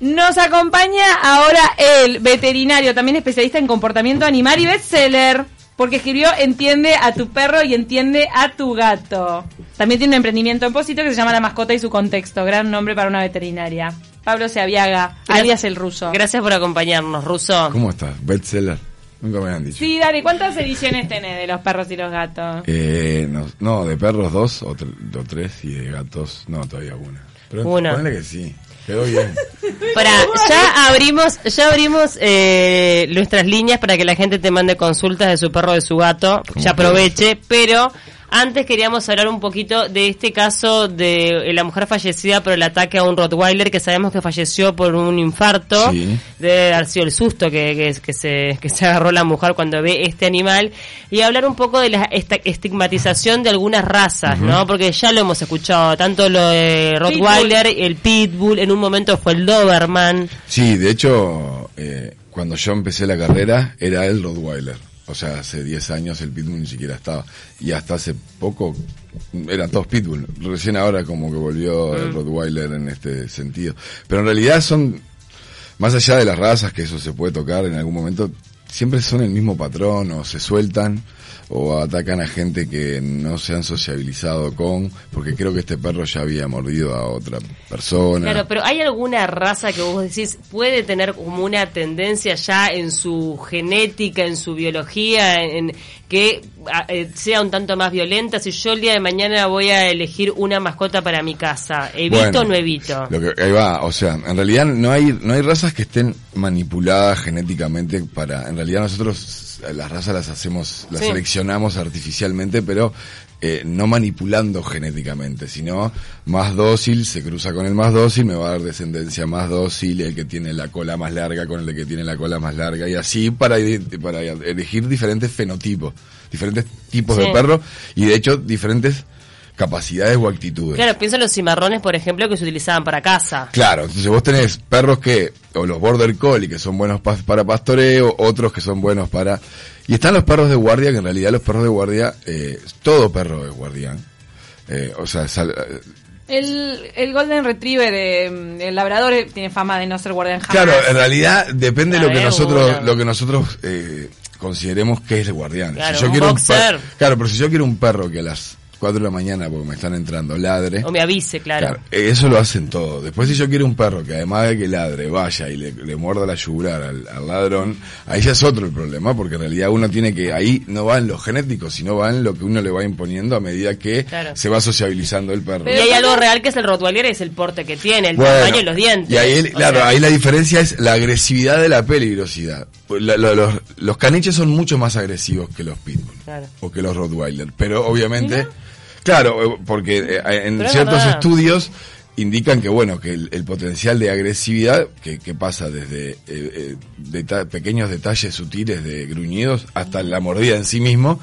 Nos acompaña ahora el veterinario, también especialista en comportamiento animal y bestseller, porque escribió Entiende a tu perro y entiende a tu gato. También tiene un emprendimiento en Pósito que se llama La mascota y su contexto, gran nombre para una veterinaria. Pablo Seaviaga, alias el ruso. Gracias por acompañarnos, ruso. ¿Cómo estás? Bestseller. Nunca me han dicho. Sí, Dani, ¿cuántas ediciones tenés de los perros y los gatos? Eh, no, no, de perros dos o, tre- o tres y de gatos no, todavía una. Pero Una. que sí. Quedó bien. Para, ya abrimos, ya abrimos eh, nuestras líneas para que la gente te mande consultas de su perro de su gato. Ya aproveche, pero antes queríamos hablar un poquito de este caso de la mujer fallecida por el ataque a un Rottweiler que sabemos que falleció por un infarto. Sí. Debe haber sido el susto que, que, que se, que se agarró la mujer cuando ve este animal. Y hablar un poco de la esta- estigmatización de algunas razas, ¿no? Porque ya lo hemos escuchado, tanto lo de Rottweiler, el Pitbull, en un momento fue el Doberman. Sí, de hecho, eh, cuando yo empecé la carrera era el Rottweiler. O sea, hace 10 años el Pitbull ni siquiera estaba. Y hasta hace poco eran todos Pitbull. Recién ahora como que volvió el Rottweiler en este sentido. Pero en realidad son, más allá de las razas, que eso se puede tocar en algún momento, siempre son el mismo patrón o se sueltan o atacan a gente que no se han sociabilizado con, porque creo que este perro ya había mordido a otra persona. Claro, pero ¿hay alguna raza que vos decís puede tener como una tendencia ya en su genética, en su biología, en que eh, sea un tanto más violenta? Si yo el día de mañana voy a elegir una mascota para mi casa, ¿evito Bueno, o no evito? Lo que, ahí va, o sea, en realidad no hay, no hay razas que estén manipuladas genéticamente para, en realidad nosotros las razas las hacemos, las Sí. seleccionamos artificialmente, pero eh, no manipulando genéticamente, sino más dócil, se cruza con el más dócil, me va a dar descendencia más dócil, el que tiene la cola más larga con el que tiene la cola más larga, y así para, para elegir diferentes fenotipos, diferentes tipos Sí. de perro, y de hecho diferentes capacidades o actitudes. Claro, pienso en los cimarrones, por ejemplo, que se utilizaban para casa. Claro, entonces vos tenés perros que, o los border collie, que son buenos pa- para pastoreo, otros que son buenos para... Y están los perros de guardia, que en realidad los perros de guardia, eh, todo perro es guardián. Eh, o sea, sal- eh, El, el Golden Retriever, eh, el labrador, eh, tiene fama de no ser guardián jamás. claro, en realidad depende de lo que nosotros, lo que nosotros eh, consideremos que es el guardián. Claro, si yo un quiero boxer. claro, pero si yo quiero un perro que a las 4 de la mañana, porque me están entrando, ladre... O me avise, claro. Claro, eso lo hacen todo. Después si yo quiero un perro que además de que ladre, vaya y le, le muerda la yugular al, al ladrón, ahí ya es otro el problema, porque en realidad uno tiene que, ahí no va en lo genético, sino va en lo que uno le va imponiendo a medida que Claro. se va sociabilizando el perro. y hay algo real que es el Rottweiler, es el porte que tiene, el Bueno, tamaño y los dientes. Y ahí, el- claro, sea, ahí la diferencia es la agresividad de la peligrosidad. Pues la- lo- los, los caniches son mucho más agresivos que los pitbull Claro. o que los rottweiler, pero obviamente, claro, eh, porque eh, en Pero ciertos estudios indican que bueno que el, el potencial de agresividad que, que pasa desde eh, eh, deta- pequeños detalles sutiles de gruñidos hasta la mordida en sí mismo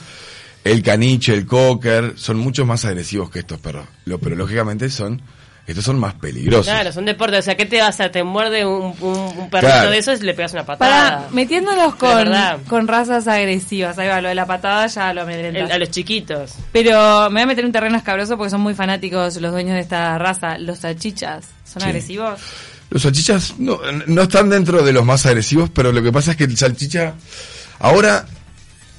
el caniche el cocker son mucho más agresivos que estos perros. Lo pero lógicamente son estos son más peligrosos Claro, son deportes. O sea, ¿qué te vas a? Te muerde un, un, un perrito Claro. de esos y le pegas una patada. Para, metiéndonos con, con razas agresivas, ahí va, lo de la patada ya lo El- amedrenta. a los chiquitos. Pero me voy a meter en un terreno escabroso porque son muy fanáticos los dueños de esta raza. Los salchichas, ¿son Sí. agresivos? Los salchichas no, no están dentro de los más agresivos, pero lo que pasa es que el salchicha ahora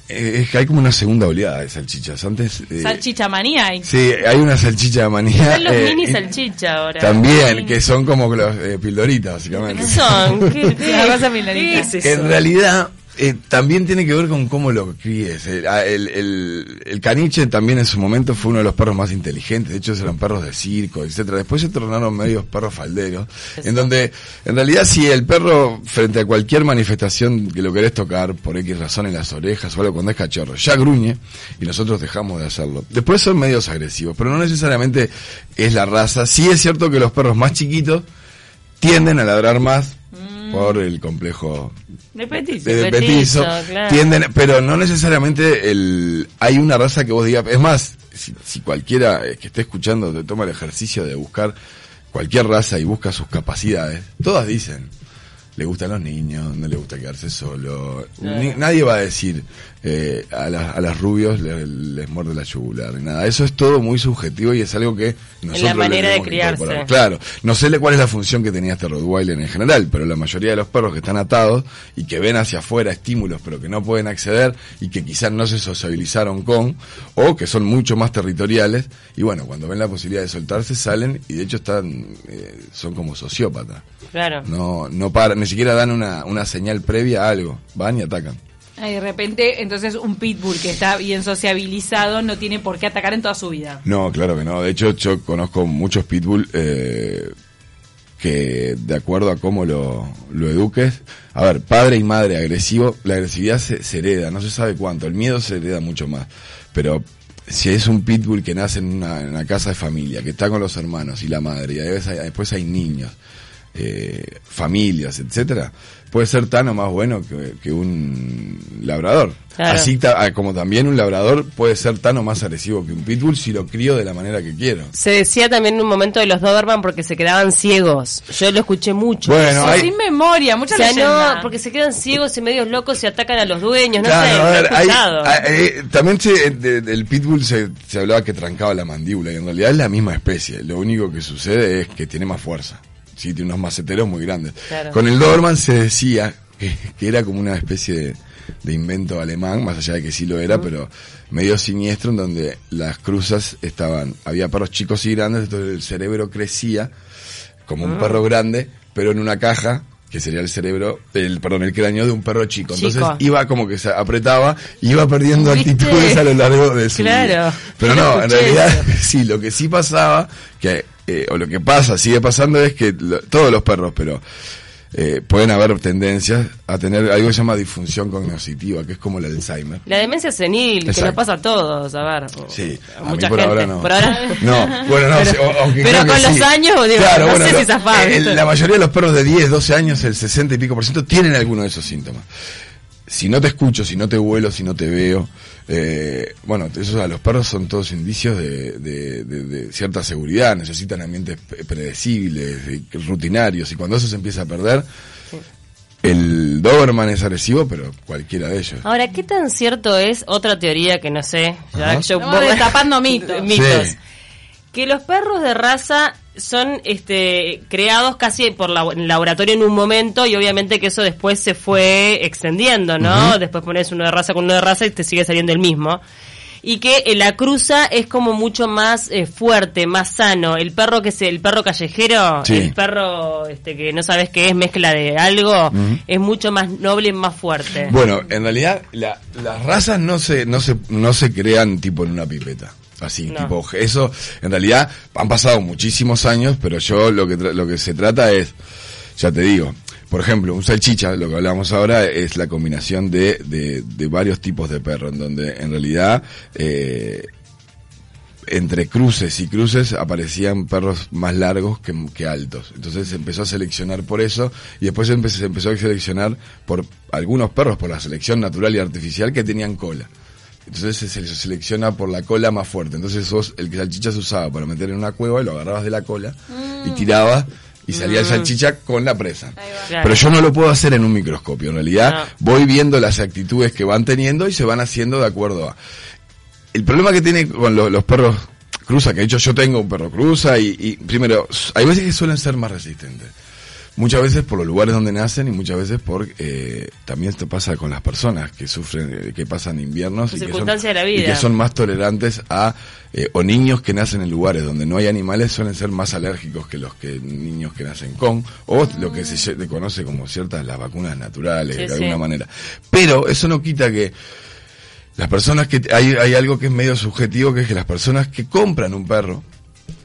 es que hay como una segunda oleada de salchichas. Antes eh, Salchicha manía. hay. sí, hay una salchicha de manía. Son los eh, mini salchicha ahora. También, que son como los eh, pildoritas, básicamente. ¿Qué son? ¿Qué, qué- qué milanita. es eso? en realidad eh, también tiene que ver con cómo lo críes. El, ah, el, el- el caniche también en su momento fue uno de los perros más inteligentes. De hecho, eran perros de circo, etcétera. Después se tornaron medios perros falderos. En donde, en realidad, si el perro, frente a cualquier manifestación que lo querés tocar, por X razón en las orejas o algo cuando es cachorro, ya gruñe y nosotros dejamos de hacerlo. Después son medios agresivos, pero no necesariamente es la raza. Sí es cierto que los perros más chiquitos tienden a ladrar más por el complejo De petiso. de, de petizo, petizo, claro. tienden, pero no necesariamente el, hay una raza que vos digas, es más, si, si cualquiera eh, que esté escuchando te toma el ejercicio de buscar cualquier raza y busca sus capacidades, todas dicen, le gustan los niños, no le gusta quedarse solo. Ni- nadie va a decir eh, a, la- a las rubios le- les, muerde la yugular ni nada. Eso es todo muy subjetivo y es algo que nosotros le manera de criarse. incorporar. Claro, no sé cuál es la función que tenía este Rottweiler en general, pero la mayoría de los perros que están atados y que ven hacia afuera estímulos pero que no pueden acceder y que quizás no se sociabilizaron con o que son mucho más territoriales y bueno, cuando ven la posibilidad de soltarse salen y de hecho están eh, son como sociópatas. Claro. No no paran, ni siquiera dan una, una señal previa a algo, van y atacan. De repente, entonces un pitbull que está bien sociabilizado no tiene por qué atacar en toda su vida. No, claro que no. De hecho, yo conozco muchos pitbull eh, que, de acuerdo a cómo lo, lo eduques, a ver, padre y madre agresivo, la agresividad se, hereda, no se sabe cuánto, el miedo se hereda mucho más. Pero si es un pitbull que nace en una, casa de familia, que está con los hermanos y la madre, y veces hay- después hay niños, eh, familias, etcétera, puede ser tan o más bueno que, que un labrador. Claro. Así ta- ah, como también un labrador puede ser tan o más agresivo que un pitbull si lo crío de la manera que quiero. Se decía también en un momento de los Doberman porque se quedaban ciegos. Yo lo escuché mucho. Bueno, O hay- sin memoria, o mucha sea, leyenda. no, porque se quedan ciegos y medios locos y atacan a los dueños, no Claro, sé, a lo he ver, hay- escuchado. ah, eh, también se, de- del pitbull se, se hablaba que trancaba la mandíbula y en realidad es la misma especie. Lo único que sucede es que tiene más fuerza. Sí, tiene unos maceteros muy grandes. Claro. Con el Doberman se decía que, que era como una especie de, de invento alemán, más allá de que sí lo era, pero medio siniestro en donde las cruzas estaban, había perros chicos y grandes, entonces el cerebro crecía como un perro grande, pero en una caja que sería el cerebro, el perdón, el cráneo de un perro chico. Entonces Chico. iba como que se apretaba iba perdiendo ¿Viste? altitudes a lo largo de su Claro. vida. Pero no, en realidad eso. sí, lo que sí pasaba, que eh, o lo que pasa, sigue pasando es que lo- todos los perros, pero eh, pueden haber tendencias a tener algo que se llama disfunción cognitiva, que es como el Alzheimer. La demencia senil, que nos pasa a todos, a ver. Sí, a mí mucha por gente. ahora no. Por ahora No, bueno, no, Pero- o- con los sí. años, digo, Claro, no bueno, sé lo- si zafás, eh. La mayoría de los perros de 10, 12 años, el 60 y pico por ciento, tienen alguno de esos síntomas. Si no te escucho, si no te vuelo, si no te veo, eh, bueno, eso a los perros son todos indicios de, de- de- de cierta seguridad, necesitan ambientes pre- predecibles, rutinarios, y cuando eso se empieza a perder, el Doberman es agresivo, pero cualquiera de ellos. Ahora, ¿qué tan cierto es otra teoría que no sé? ya yo- Estamos destapando mitos. mitos. Sí. Que los perros de raza son este creados casi por la, laboratorio en un momento y obviamente que eso después se fue extendiendo, ¿no? Después pones uno de raza con uno de raza y te sigue saliendo el mismo. Y que eh, la cruza es como mucho más eh, fuerte, más sano. El perro que es el perro callejero, Sí. el perro este que no sabes qué es, mezcla de algo, es mucho más noble y más fuerte. Bueno, en realidad la- las razas no se, no se, no se crean tipo en una pipeta. Así, No. tipo, eso, en realidad han pasado muchísimos años, pero yo lo que, tra- lo que se trata es, ya te digo, por ejemplo, un salchicha, lo que hablamos ahora es la combinación de, de, de varios tipos de perro, en donde en realidad, eh, entre cruces y cruces aparecían perros más largos que, que altos. Entonces se empezó a seleccionar por eso y después se empezó, se empezó a seleccionar por algunos perros, por la selección natural y artificial que tenían cola. Entonces se se selecciona por la cola más fuerte. Entonces sos el que salchicha se usaba para meter en una cueva y lo agarrabas de la cola y tirabas y salía el salchicha con la presa. Claro. Pero yo no lo puedo hacer en un microscopio. En realidad No. voy viendo las actitudes que van teniendo y se van haciendo de acuerdo a... El problema que tiene con lo- los perros cruza, que de hecho yo tengo un perro cruza y, y primero, hay veces que suelen ser más resistentes. Muchas veces por los lugares donde nacen y muchas veces por eh, también esto pasa con las personas que sufren, eh, que pasan inviernos y que, son, de la y vida. que son más tolerantes a eh, o niños que nacen en lugares donde no hay animales suelen ser más alérgicos que los que niños que nacen con o lo que se lle- conoce como ciertas las vacunas naturales Sí, de sí. alguna manera. Pero eso no quita que las personas que hay, hay algo que es medio subjetivo que es que las personas que compran un perro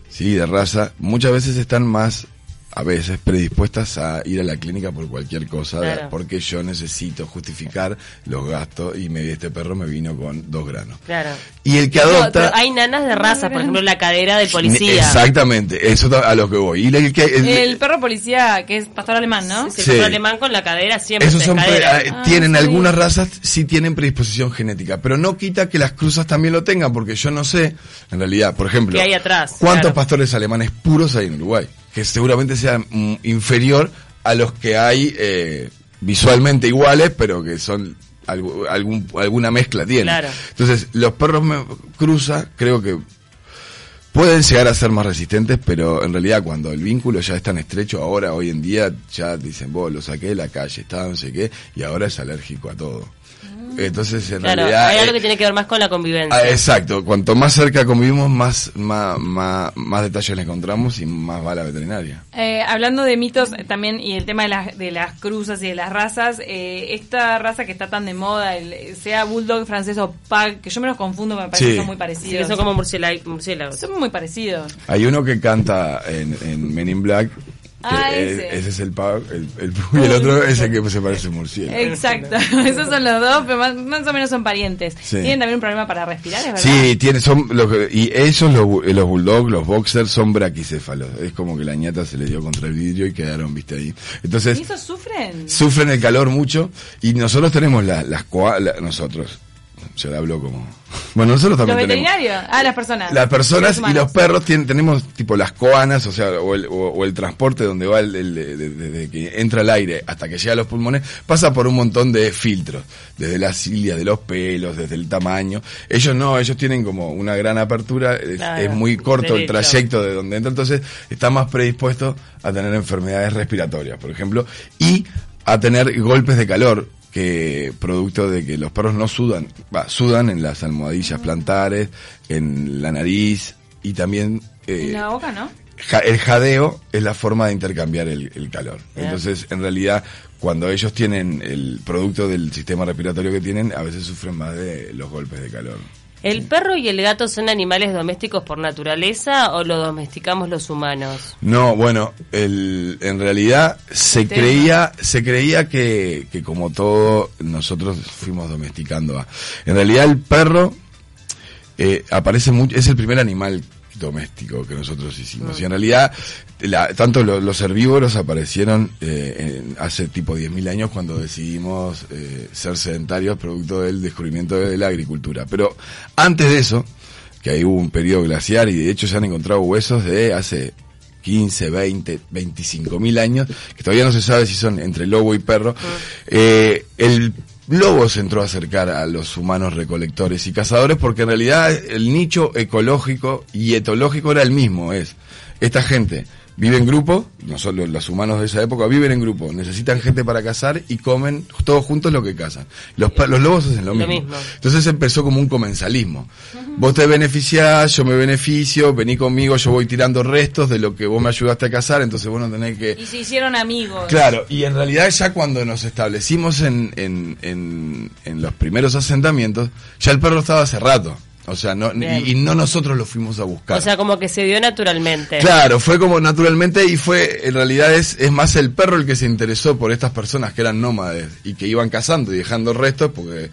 sí de raza muchas veces están más a veces predispuestas a ir a la clínica por cualquier cosa Claro. porque yo necesito justificar los gastos y me este perro me vino con dos granos Claro. y el que No, adopta pero hay nanas de raza, por ejemplo, la cadera del policía. exactamente eso a lo que voy y el que el- El perro policía, que es pastor alemán, ¿no? Sí. compra alemán con la cadera siempre. Esos son eh, Ah, tienen sí. algunas razas sí tienen predisposición genética, pero no quita que las cruzas también lo tengan, porque yo no sé, en realidad, por ejemplo, ¿Qué hay atrás? cuántos Claro. pastores alemanes puros hay en Uruguay, que seguramente sea mm, inferior a los que hay eh, visualmente iguales, pero que son algún, alguna mezcla tienen. Claro. Entonces, los perros me- cruza, creo que pueden llegar a ser más resistentes, pero en realidad cuando el vínculo ya es tan estrecho, ahora, hoy en día, ya dicen, vos lo saqué de la calle, estaba no sé qué, y ahora es alérgico a todo. Entonces, en Claro, realidad... hay algo eh, que tiene que ver más con la convivencia. Ah, exacto, cuanto más cerca convivimos, más, más, más, más detalles le encontramos y más va la veterinaria. Eh, hablando de mitos eh, también y el tema de las, de las cruzas y de las razas, eh, esta raza que está tan de moda, el, sea bulldog francés o pug, que yo me los confundo, me parece Sí. que son muy Sí, parecidos. que son como murciélag- murciélagos. Son muy parecidos. Hay uno que canta en, en Men in Black, Ah, es- ese. ese es el pug, el, el y el otro es el que se parece a un murciélago. Exacto, esos son los dos, pero más, más o menos son parientes. Sí. Tienen también un problema para respirar, ¿es verdad? Sí, tiene, son los y esos, los, bu- los bulldogs, los boxers, son braquicéfalos. Es como que la ñata se le dio contra el vidrio y quedaron, viste, ahí. Entonces, ¿Y esos sufren? sufren el calor mucho y nosotros tenemos la- las la- nosotros, yo le hablo como... Bueno, nosotros ¿Los también tenemos... veterinarios? Ah, las personas. Las personas Los y los perros tienen, tenemos tipo las coanas, o sea, o el, o, o el transporte donde va el, el- de- de- desde que entra el aire hasta que llega a los pulmones, pasa por un montón de filtros, desde las cilias de los pelos, desde el tamaño. Ellos no, ellos tienen como una gran apertura, es, Claro, es muy corto el trayecto de donde entra, entonces está más predispuesto a tener enfermedades respiratorias, por ejemplo, y a tener golpes de calor que producto de que los perros no sudan, va, sudan en las almohadillas plantares, en la nariz y también eh, En la boca, ¿no? ja- el jadeo es la forma de intercambiar el, el calor. Bien. Entonces, en realidad, cuando ellos tienen el producto del sistema respiratorio que tienen, a veces sufren más de los golpes de calor. ¿El perro y el gato son animales domésticos por naturaleza o lo domesticamos los humanos? No, bueno, el, en realidad se Tema. creía, se creía que, que como todo nosotros fuimos domesticando a. En realidad el perro eh, aparece mucho, es el primer animal doméstico que nosotros hicimos. Y en realidad, la- tanto lo- los herbívoros aparecieron eh, en- hace tipo 10.000 años cuando decidimos eh, ser sedentarios producto del descubrimiento de la agricultura. Pero antes de eso, que ahí hubo un periodo glaciar y de hecho se han encontrado huesos de hace 15, 20, 25 mil años, que todavía no se sabe si son entre lobo y perro. Eh, el lobo se entró a acercar a los humanos recolectores y cazadores porque en realidad el nicho ecológico y etológico era el mismo, es esta gente vive en grupo, nosotros los humanos de esa época viven en grupo, necesitan gente para cazar y comen todos juntos lo que cazan. Los, los lobos hacen lo Lo mismo. mismo. Entonces empezó como un comensalismo. Vos te beneficiás, yo me beneficio, vení conmigo, yo voy tirando restos de lo que vos me ayudaste a cazar, entonces vos no tenés que... Y se hicieron amigos. Claro, y en realidad ya cuando nos establecimos en, en, en, en los primeros asentamientos, ya el perro estaba hace rato. O sea, no, y no nosotros lo fuimos a buscar. O sea, como que se dio naturalmente. Claro, fue como naturalmente y fue, en realidad es, es más el perro el que se interesó por estas personas que eran nómades y que iban cazando y dejando restos porque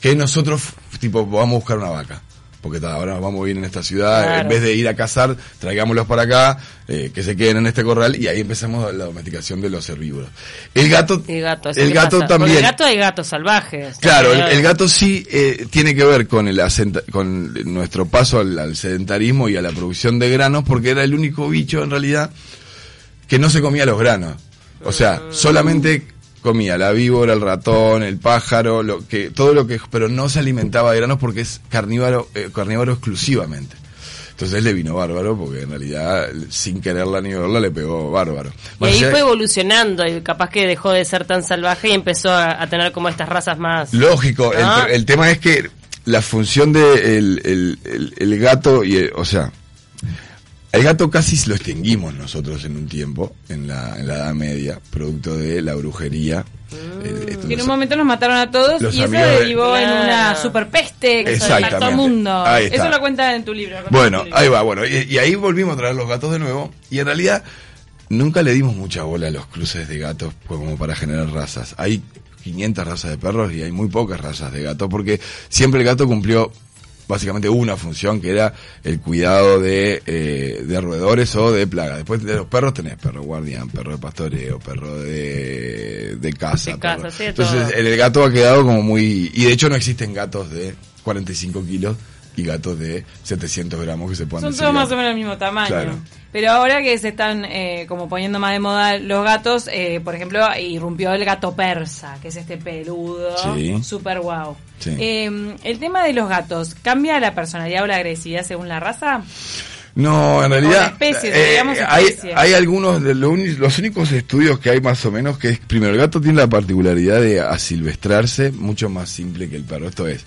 que nosotros, tipo, vamos a buscar una vaca. Porque ta, ahora vamos a vivir en esta ciudad, Claro. en vez de ir a cazar, traigámoslos para acá, eh, que se queden en este corral y ahí empezamos la domesticación de los herbívoros. El gato, Y gato, el gato pasa. Porque también. el gato hay gatos salvajes. Claro, el, el gato sí eh, tiene que ver con el asenta- con nuestro paso al, al sedentarismo y a la producción de granos, porque era el único bicho en realidad que no se comía los granos. O sea, solamente comía la víbora, el ratón, el pájaro, lo que todo lo que, pero no se alimentaba de granos porque es carnívoro, eh, carnívoro exclusivamente. Entonces le vino bárbaro porque en realidad sin quererla ni verla le pegó bárbaro. Y ahí fue evolucionando y capaz que dejó de ser tan salvaje y empezó a, a tener como estas razas más... Lógico, el, el tema es que la función de el, el, el- gato, y el- o sea, el gato casi lo extinguimos nosotros en un tiempo, en la, en la Edad Media, producto de la brujería. Eh, Que en un momento nos mataron a todos Los y eso de- derivó en una superpeste que impactó al mundo. Eso lo cuenta en tu libro. Bueno, en tu libro. ahí va, bueno, y, y ahí volvimos a traer los gatos de nuevo, y en realidad nunca le dimos mucha bola a los cruces de gatos pues, como para generar razas. Hay 500 razas de perros y hay muy pocas razas de gatos, porque siempre el gato cumplió básicamente una función que era el cuidado de, eh, de roedores o de plagas. Después de los perros tenés perro guardián, perro de pastoreo, perro de, de casa. De casa, perro. sí, de Entonces todo. el gato ha quedado como muy... Y de hecho no existen gatos de 45 kilos y gatos de 700 gramos que se puedan Son todos más o menos del mismo tamaño. Claro. Pero ahora que se están eh, como poniendo más de moda los gatos, eh, por ejemplo, irrumpió el gato persa, que es este peludo, Sí. super guau. Sí. Eh, el tema de los gatos, ¿cambia la personalidad o la agresividad según la raza? No, en realidad eh, hay, algunos de los únicos estudios que hay más o menos que es primero el gato tiene la particularidad de asilvestrarse mucho más simple que el perro. Esto es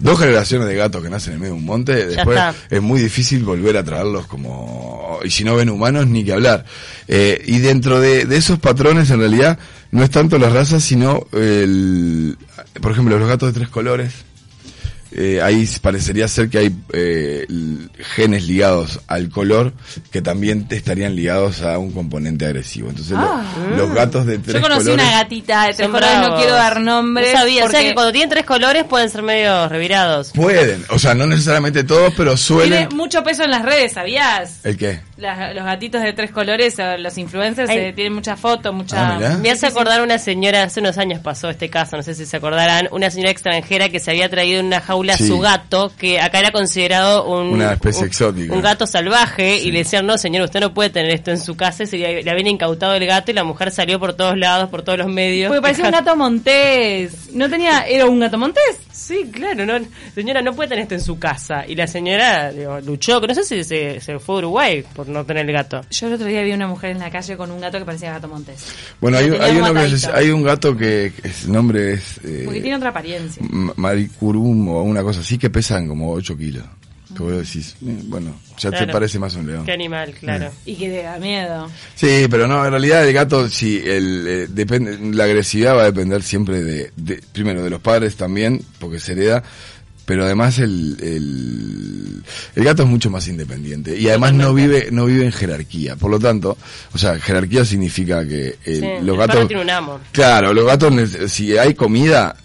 dos generaciones de gatos que nacen en medio de un monte, después es muy difícil volver a traerlos como y si no ven humanos ni que hablar. Eh, y dentro de, de esos patrones en realidad no es tanto las razas sino el por ejemplo los gatos de tres colores eh, ahí parecería ser que hay eh, genes ligados al color que también te estarían ligados a un componente agresivo. Entonces lo- Ah. los gatos de tres Yo conocí colores... una gatita de tres colores, no quiero dar nombres. No sabía, o sea que cuando tienen tres colores pueden ser medio revirados. Pueden, o sea, no necesariamente todos, pero suelen... Tiene mucho peso en las redes, ¿sabías? ¿El qué? Las- los gatitos de tres colores, o los influencers, eh, tienen muchas fotos, mucha... Ah. Me hace acordar una señora, hace unos años pasó este caso, no sé si se acordarán, una señora extranjera que se había traído en una jaula a Sí. su gato, que acá era considerado un, Una especie un- exótica. un gato salvaje, Sí. y le decían, no señor, usted no puede tener esto en su casa, y se le, le habían incautado el gato y la mujer salió por todos lados, por todos los medios. Porque parecía un gato montés. ¿No tenía... ¿Era un gato montés? Sí, claro, no, señora, no puede tener esto en su casa. Y la señora digo, luchó, que no sé si se, se fue a Uruguay por no tener el gato. Yo el otro día vi una mujer en la calle con un gato que parecía gato montés. Bueno, hay, hay, un hay un gato que, que el nombre es... eh, Porque tiene otra apariencia. Maricurum o una cosa así que pesan como 8 kilos. Que vos decís, eh, bueno, ya te parece más un león. Qué animal, claro. Y que te da miedo. Sí, pero no, en realidad el gato, sí, el, eh, depende, la agresividad va a depender siempre de, de- primero, de los padres también, porque se hereda, pero además el, el, el gato es mucho más independiente y además no vive, no vive en jerarquía. Por lo tanto, o sea, jerarquía significa que el- Sí, los gatos... tiene un amo. Claro, los gatos, si hay comida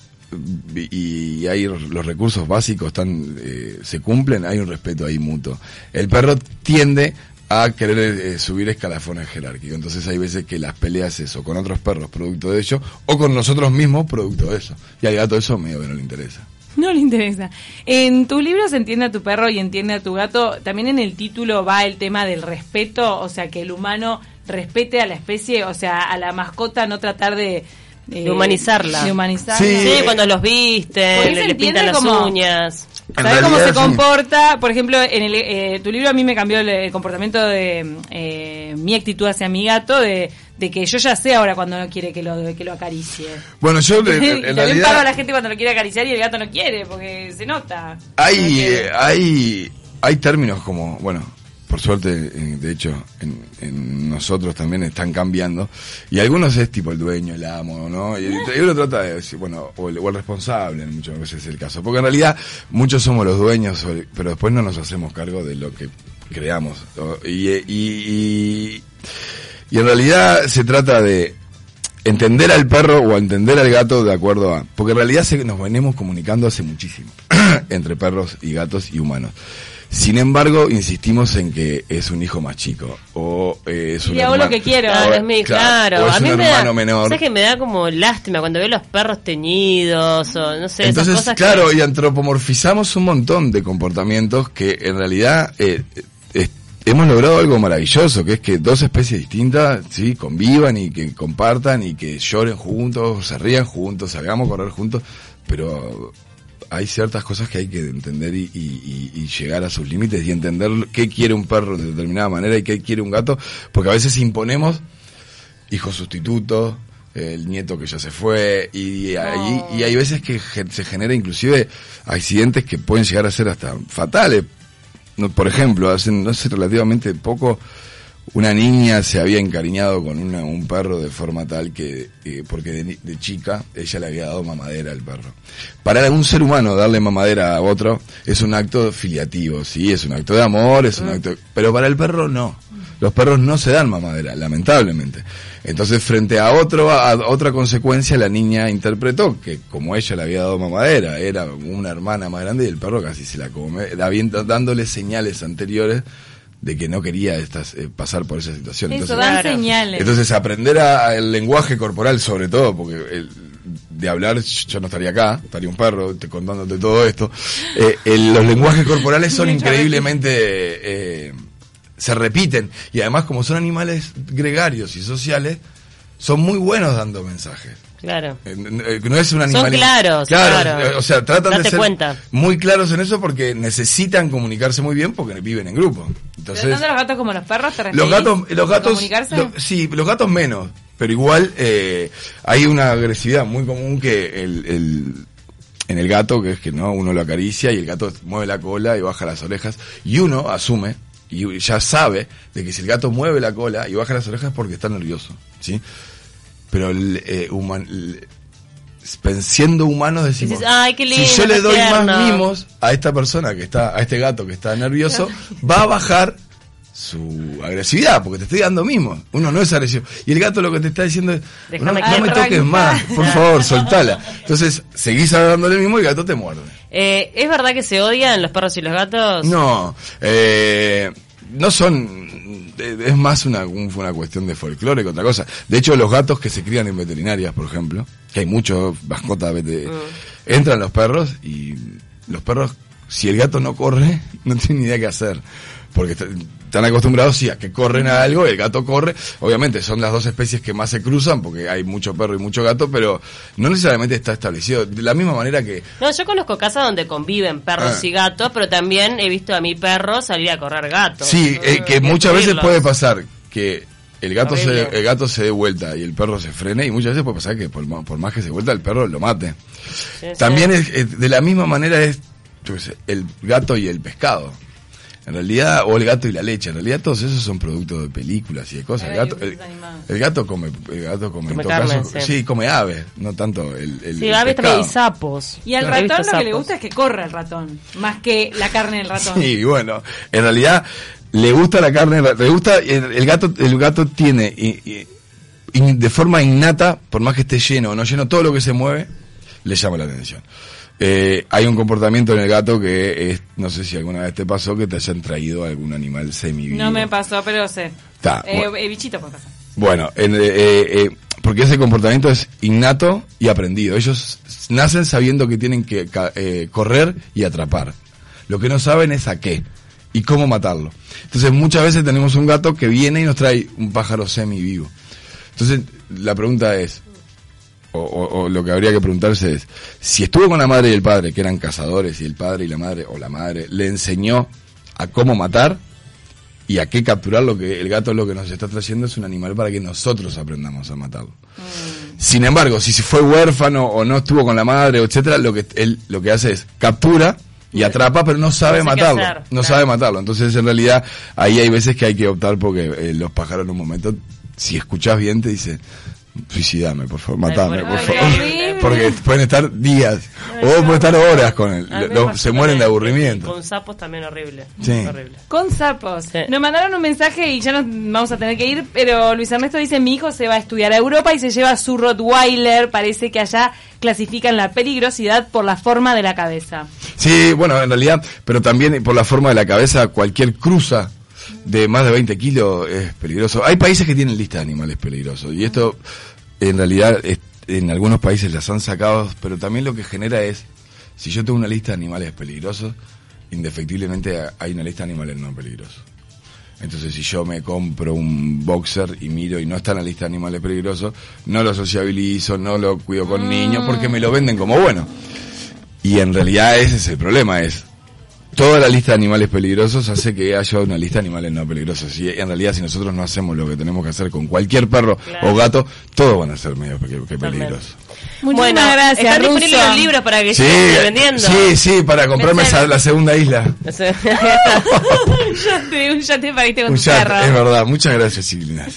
y, y hay los recursos básicos están, eh, se cumplen, hay un respeto ahí mutuo. El perro tiende a querer eh, subir escalafones jerárquicos. Entonces hay veces que las peleas eso, con otros perros producto de ello, o con nosotros mismos producto de eso. Y al gato eso medio que no le interesa. No le interesa. En tu libro se entiende a tu perro y entiende a tu gato. También en el título va el tema del respeto, o sea, que el humano respete a la especie, o sea, a la mascota, no tratar de... eh, De humanizarla. De humanizarla. Sí. Sí, cuando los visten, le, le pintan las como- uñas. ¿Sabes cómo realidad, se sí. comporta? Por ejemplo, en el, eh, tu libro a mí me cambió el, el comportamiento de eh, mi actitud hacia mi gato, de, de que yo ya sé ahora cuando no quiere que lo, que lo acaricie. Bueno, yo en, en también paro a la realidad gente cuando lo quiere acariciar y el gato no quiere, porque se nota. No hay, eh, hay, hay términos como, bueno, por suerte, eh, de hecho, en, en nosotros también están cambiando. Y algunos es tipo el dueño, el amo, ¿no? Y, y uno trata de decir, bueno, o el, o el responsable, en muchas veces es el caso. Porque en realidad muchos somos los dueños, pero después no nos hacemos cargo de lo que creamos. Y, y, y, y en realidad se trata de entender al perro o entender al gato de acuerdo a... Porque en realidad se, nos venimos comunicando hace muchísimo entre perros y gatos y humanos. Sin embargo, insistimos en que es un hijo más chico o eh, es un Y hago lo que quiero. O- es mi, claro, claro. o es a mí un me hermano da, menor. ¿sabes que me da como lástima cuando veo los perros teñidos o no sé, esas Entonces, cosas claro, que... y antropomorfizamos un montón de comportamientos que en realidad eh, eh, hemos logrado algo maravilloso, que es que dos especies distintas, sí, convivan y que compartan y que lloren juntos, se rían juntos, salgamos a correr juntos, pero hay ciertas cosas que hay que entender y, y- y- y llegar a sus límites y entender qué quiere un perro de determinada manera y qué quiere un gato, porque a veces imponemos hijo sustituto, el nieto que ya se fue, y, ahí- y hay veces que se genera inclusive accidentes que pueden llegar a ser hasta fatales. Por ejemplo, hace, no sé, relativamente poco, una niña se había encariñado con una- un perro de forma tal que, eh, porque de, de chica, ella le había dado mamadera al perro. Para un ser humano darle mamadera a otro es un acto filiativo, sí, es un acto de amor, es un acto, pero para el perro no. Los perros no se dan mamadera, lamentablemente. Entonces, frente a otro, a otra consecuencia, la niña interpretó que como ella le había dado mamadera, era una hermana más grande y el perro casi se la come, dándole señales anteriores de que no quería estas, eh, pasar por esa situación. Eso, Entonces, dan Claro. señales. entonces aprender a- a el lenguaje corporal sobre todo, porque el- de hablar, yo no estaría acá, estaría un perro te contándote todo esto. Eh, el- los lenguajes corporales son increíblemente... eh, se repiten y además como son animales gregarios y sociales, son muy buenos dando mensajes. Claro. Eh, eh, No es un animal. claros, claro. eh, O sea, tratan Date de ser cuenta. muy claros en eso porque necesitan comunicarse muy bien porque viven en grupo. ¿Pero Entonces, tanto los gatos como los perros te los gatos, los gatos, ¿Comunicarse? lo- sí, los gatos menos, pero igual eh, hay una agresividad muy común que el, el- en el gato, que es que no, uno lo acaricia y el gato mueve la cola y baja las orejas y uno asume y ya sabe de que si el gato mueve la cola y baja las orejas es porque está nervioso, ¿sí? Pero eh, human- siendo humanos decimos, Dices, "Ay, qué lindo, si yo le doy más tierno". mimos a esta persona que está, a este gato que está nervioso, va a bajar su agresividad, porque te estoy dando mimos. Uno no es agresivo. Y el gato lo que te está diciendo es, no, me toques más, por favor, soltala. Entonces, seguís dándole mimo y el gato te muerde. Eh, ¿Es verdad que se odian los perros y los gatos? No, eh, no son, eh, es más una, un- una cuestión de folclore que otra cosa. De hecho, los gatos que se crían en veterinarias, por ejemplo, que hay muchos mascotas, Mm. entran los perros y los perros, si el gato no corre, no tienen ni idea qué hacer. Porque est- están acostumbrados sí, a que corren a algo, el gato corre. Obviamente son las dos especies que más se cruzan porque hay mucho perro y mucho gato, pero no necesariamente está establecido. De la misma manera que No, yo conozco casas donde conviven perros Ah. y gatos, pero también he visto a mi perro salir a correr gatos. Sí, eh, que muchas veces puede pasar que el gato Horrible. se el gato se dé vuelta y el perro se frene y muchas veces puede pasar que por, por más que se vuelta el perro lo mate. Sí, sí. También es, es- de la misma manera es el gato y el pescado. En realidad, o el gato y la leche, en realidad todos esos son productos de películas y de cosas. El gato, el, gato come, el gato come, en Come todo carne, caso, sí. sí, come aves, no tanto el, el Sí, aves también y sapos. Y al ratón lo que le gusta es que corra el ratón, más que la carne del ratón. Sí, bueno, en realidad le gusta la carne, le gusta el, el gato, el gato tiene y- y- y de forma innata, por más que esté lleno o no lleno, todo lo que se mueve le llama la atención. Eh, hay un comportamiento en el gato que es, no sé si alguna vez te pasó que te hayan traído algún animal semivivo. No me pasó, pero sé. Está, Eh, bueno. eh, bichito por pasar. Bueno, en- eh, eh, porque ese comportamiento es innato y aprendido. Ellos nacen sabiendo que tienen que correr y atrapar. Lo que no saben es a qué y cómo matarlo. Entonces muchas veces tenemos un gato que viene y nos trae un pájaro semi vivo. Entonces la pregunta es, o, o- o lo que habría que preguntarse es, si estuvo con la madre y el padre, que eran cazadores, y el padre y la madre, o la madre, le enseñó a cómo matar, y a qué capturar lo que el gato lo que nos está trayendo es un animal para que nosotros aprendamos a matarlo. Sin embargo, si se fue huérfano o no estuvo con la madre, etcétera, lo que él lo que hace es captura y atrapa, pero no sabe No sé qué matarlo. hacer, no claro. sabe matarlo. Entonces, en realidad, ahí hay veces que hay que optar porque eh, los pájaros en un momento, si escuchás bien, te dicen, suicidame, por favor, matame, por favor. Porque pueden estar días, o pueden estar horas con él. Lo- se mueren de aburrimiento. Con sapos también horrible. Sí. Horrible. Con sapos. Sí. Nos mandaron un mensaje y ya nos vamos a tener que ir, pero Luis Ernesto dice, mi hijo se va a estudiar a Europa y se lleva su Rottweiler, parece que allá clasifican la peligrosidad por la forma de la cabeza. Sí, bueno, en realidad, pero también por la forma de la cabeza, cualquier cruza de más de 20 kilos es peligroso. Hay países que tienen lista de animales peligrosos y esto en realidad es- en algunos países las han sacado, pero también lo que genera es, si yo tengo una lista de animales peligrosos, indefectiblemente hay una lista de animales no peligrosos. Entonces, si yo me compro un boxer y miro y no está en la lista de animales peligrosos, no lo sociabilizo, no lo cuido con niños, porque me lo venden como bueno. Y en realidad ese es el problema, es toda la lista de animales peligrosos hace que haya una lista de animales no peligrosos. Y en realidad si nosotros no hacemos lo que tenemos que hacer con cualquier perro Claro. o gato, todos van a ser medio pe- que peligrosos. Muchísimas bueno, gracias, están disponibles los libros para que Sí, sigan vendiendo. sí, sí, para comprarme esa- la segunda isla. Un yate, un yate para irte con Un tu yate, perro. es verdad. Muchas gracias, Silvina.